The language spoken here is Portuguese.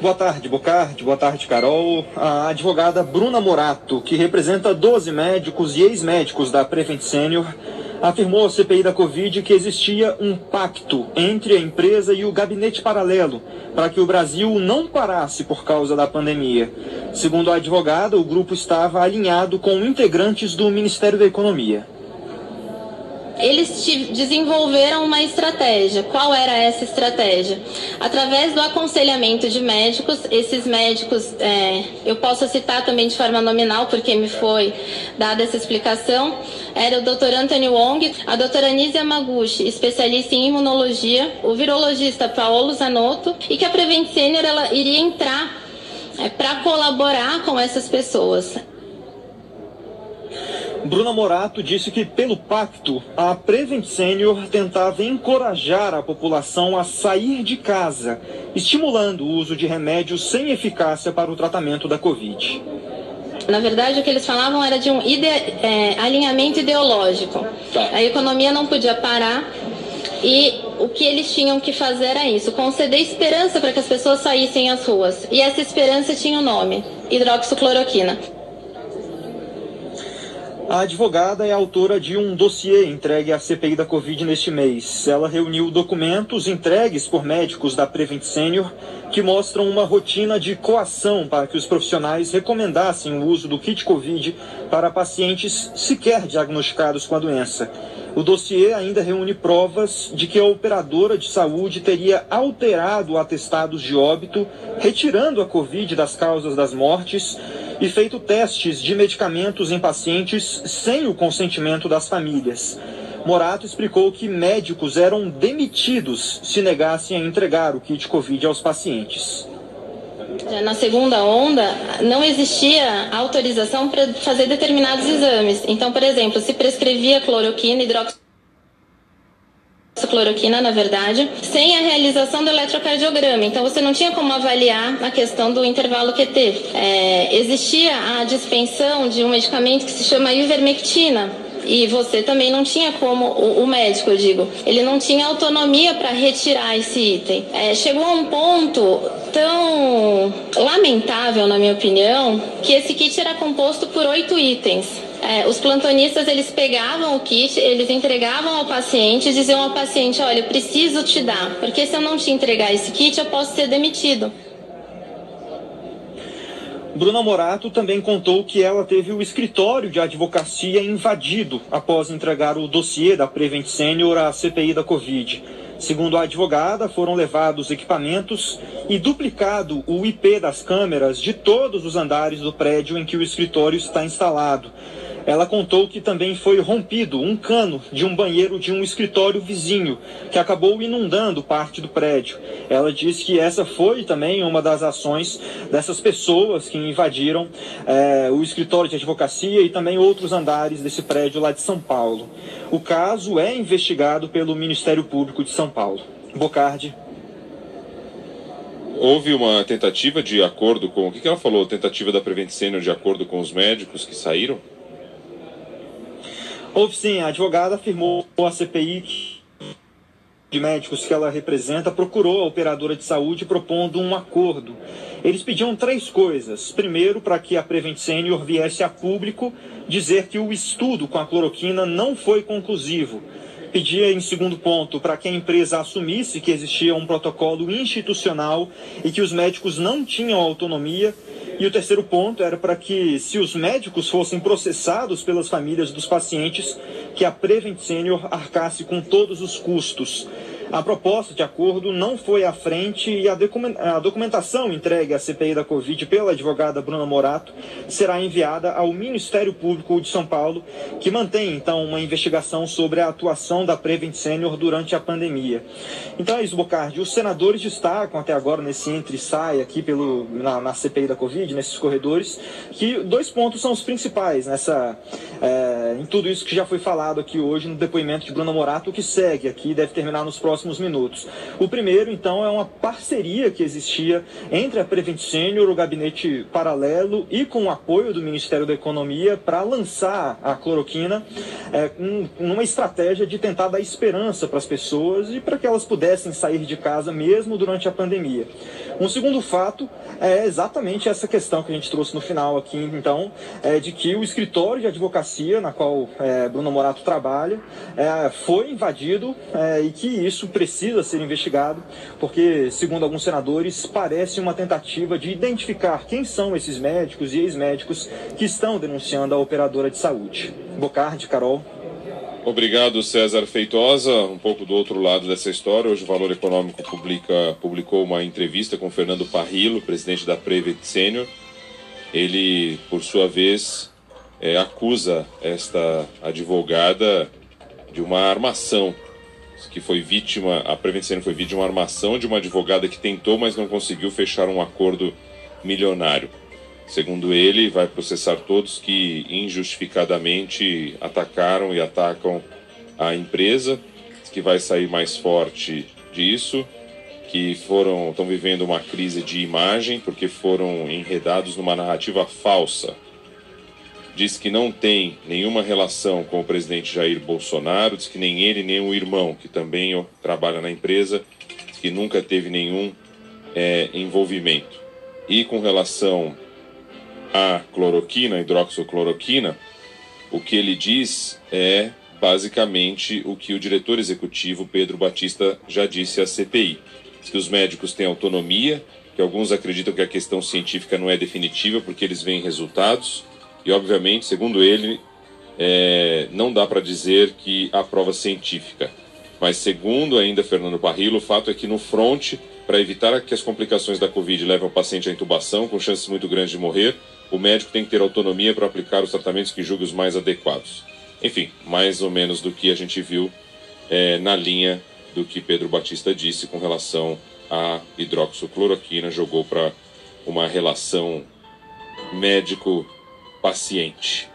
Boa tarde, Bocardi. Boa tarde, Carol. A advogada Bruna Morato, que representa 12 médicos e ex-médicos da Prevent Senior, afirmou à CPI da Covid que existia um pacto entre a empresa e o gabinete paralelo para que o Brasil não parasse por causa da pandemia. Segundo a advogada, o grupo estava alinhado com integrantes do Ministério da Economia eles desenvolveram uma estratégia. Qual era essa estratégia? Através do aconselhamento de médicos, esses médicos, é, eu posso citar também de forma nominal, porque me foi dada essa explicação, era o Dr. Anthony Wong, a doutora Anísia Maguchi, especialista em imunologia, o virologista Paulo Zanotto, e que a Prevent Senior ela iria entrar é, para colaborar com essas pessoas. Bruna Morato disse que, pelo pacto, a Prevent Senior tentava encorajar a população a sair de casa, estimulando o uso de remédios sem eficácia para o tratamento da Covid. Na verdade, o que eles falavam era de um ide é, alinhamento ideológico. Tá. A economia não podia parar e o que eles tinham que fazer era isso: conceder esperança para que as pessoas saíssem às ruas. E essa esperança tinha o um nome: hidroxicloroquina. A advogada é autora de um dossiê entregue à CPI da Covid neste mês. Ela reuniu documentos entregues por médicos da Prevent Senior que mostram uma rotina de coação para que os profissionais recomendassem o uso do kit Covid para pacientes sequer diagnosticados com a doença. O dossiê ainda reúne provas de que a operadora de saúde teria alterado atestados de óbito, retirando a Covid das causas das mortes e feito testes de medicamentos em pacientes sem o consentimento das famílias. Morato explicou que médicos eram demitidos se negassem a entregar o kit Covid aos pacientes. Na segunda onda, não existia autorização para fazer determinados exames. Então, por exemplo, se prescrevia cloroquina, cloroquina, na verdade, sem a realização do eletrocardiograma. Então, você não tinha como avaliar a questão do intervalo QT. É, existia a dispensão de um medicamento que se chama ivermectina, e você também não tinha como, o médico, eu digo, ele não tinha autonomia para retirar esse item. É, chegou a um ponto tão lamentável, na minha opinião, que esse kit era composto por oito itens. É, os plantonistas eles pegavam o kit, eles entregavam ao paciente e diziam ao paciente: Olha, eu preciso te dar, porque se eu não te entregar esse kit, eu posso ser demitido. Bruna Morato também contou que ela teve o escritório de advocacia invadido após entregar o dossiê da Prevent Senior à CPI da Covid. Segundo a advogada, foram levados equipamentos e duplicado o IP das câmeras de todos os andares do prédio em que o escritório está instalado. Ela contou que também foi rompido um cano de um banheiro de um escritório vizinho, que acabou inundando parte do prédio. Ela disse que essa foi também uma das ações dessas pessoas que invadiram é, o escritório de advocacia e também outros andares desse prédio lá de São Paulo. O caso é investigado pelo Ministério Público de São Paulo. Bocardi. Houve uma tentativa de acordo com. O que, ela falou? Tentativa da Prevent Senior de acordo com os médicos que saíram? Houve sim, a advogada afirmou à CPI de médicos que ela representa procurou a operadora de saúde propondo um acordo. Eles pediam três coisas. Primeiro, para que a Prevent Senior viesse a público dizer que o estudo com a cloroquina não foi conclusivo. Pedia, em segundo ponto, para que a empresa assumisse que existia um protocolo institucional e que os médicos não tinham autonomia e o terceiro ponto era para que, se os médicos fossem processados pelas famílias dos pacientes, que a Prevent Senior arcasse com todos os custos. A proposta de acordo não foi à frente e a documentação entregue à CPI da Covid pela advogada Bruna Morato será enviada ao Ministério Público de São Paulo, que mantém então uma investigação sobre a atuação da Prevent Senior durante a pandemia. Então é isso, Bocardi. Os senadores destacam até agora nesse entre e sai aqui pelo, na, na, CPI da Covid, nesses corredores, que dois pontos são os principais nessa, é, tudo isso que já foi falado aqui hoje no depoimento de Bruna Morato, que segue aqui, deve terminar nos próximos próximos minutos. O primeiro, então, é uma parceria que existia entre a Prevent Senior, o gabinete paralelo e com o apoio do Ministério da Economia para lançar a cloroquina é, um, numa estratégia de tentar dar esperança para as pessoas e para que elas pudessem sair de casa mesmo durante a pandemia. Um segundo fato é exatamente essa questão que a gente trouxe no final aqui, então, é de que o escritório de advocacia na qual é, Bruno Morato trabalha é, foi invadido é, e que isso precisa ser investigado, porque, segundo alguns senadores, parece uma tentativa de identificar quem são esses médicos e ex-médicos que estão denunciando a operadora de saúde. Bocardi, Carol. Obrigado, César Feitosa. Um pouco do outro lado dessa história, hoje o Valor Econômico publica, publicou uma entrevista com Fernando Parrilo, presidente da Prevent Senior. Ele, por sua vez, é, acusa esta advogada de uma armação, que foi vítima, a Prevent Senior foi vítima de uma armação de uma advogada que tentou, mas não conseguiu fechar um acordo milionário. Segundo ele, vai processar todos que injustificadamente atacaram e atacam a empresa, que vai sair mais forte disso, que foram estão vivendo uma crise de imagem porque foram enredados numa narrativa falsa. Diz que não tem nenhuma relação com o presidente Jair Bolsonaro, diz que nem ele nem o irmão, que também trabalha na empresa, que nunca teve nenhum é, envolvimento. E com relação a cloroquina, a hidroxicloroquina, o que ele diz é basicamente o que o diretor executivo Pedro Batista já disse à CPI. Que os médicos têm autonomia, que alguns acreditam que a questão científica não é definitiva porque eles veem resultados, e obviamente, segundo ele, é, não dá para dizer que há prova científica. Mas segundo ainda Fernando Parrilo, o fato é que no front, para evitar que as complicações da Covid levem o paciente à intubação, com chances muito grandes de morrer, o médico tem que ter autonomia para aplicar os tratamentos que julgue os mais adequados. Enfim, mais ou menos do que a gente viu é, na linha do que Pedro Batista disse com relação à hidroxicloroquina, jogou para uma relação médico-paciente.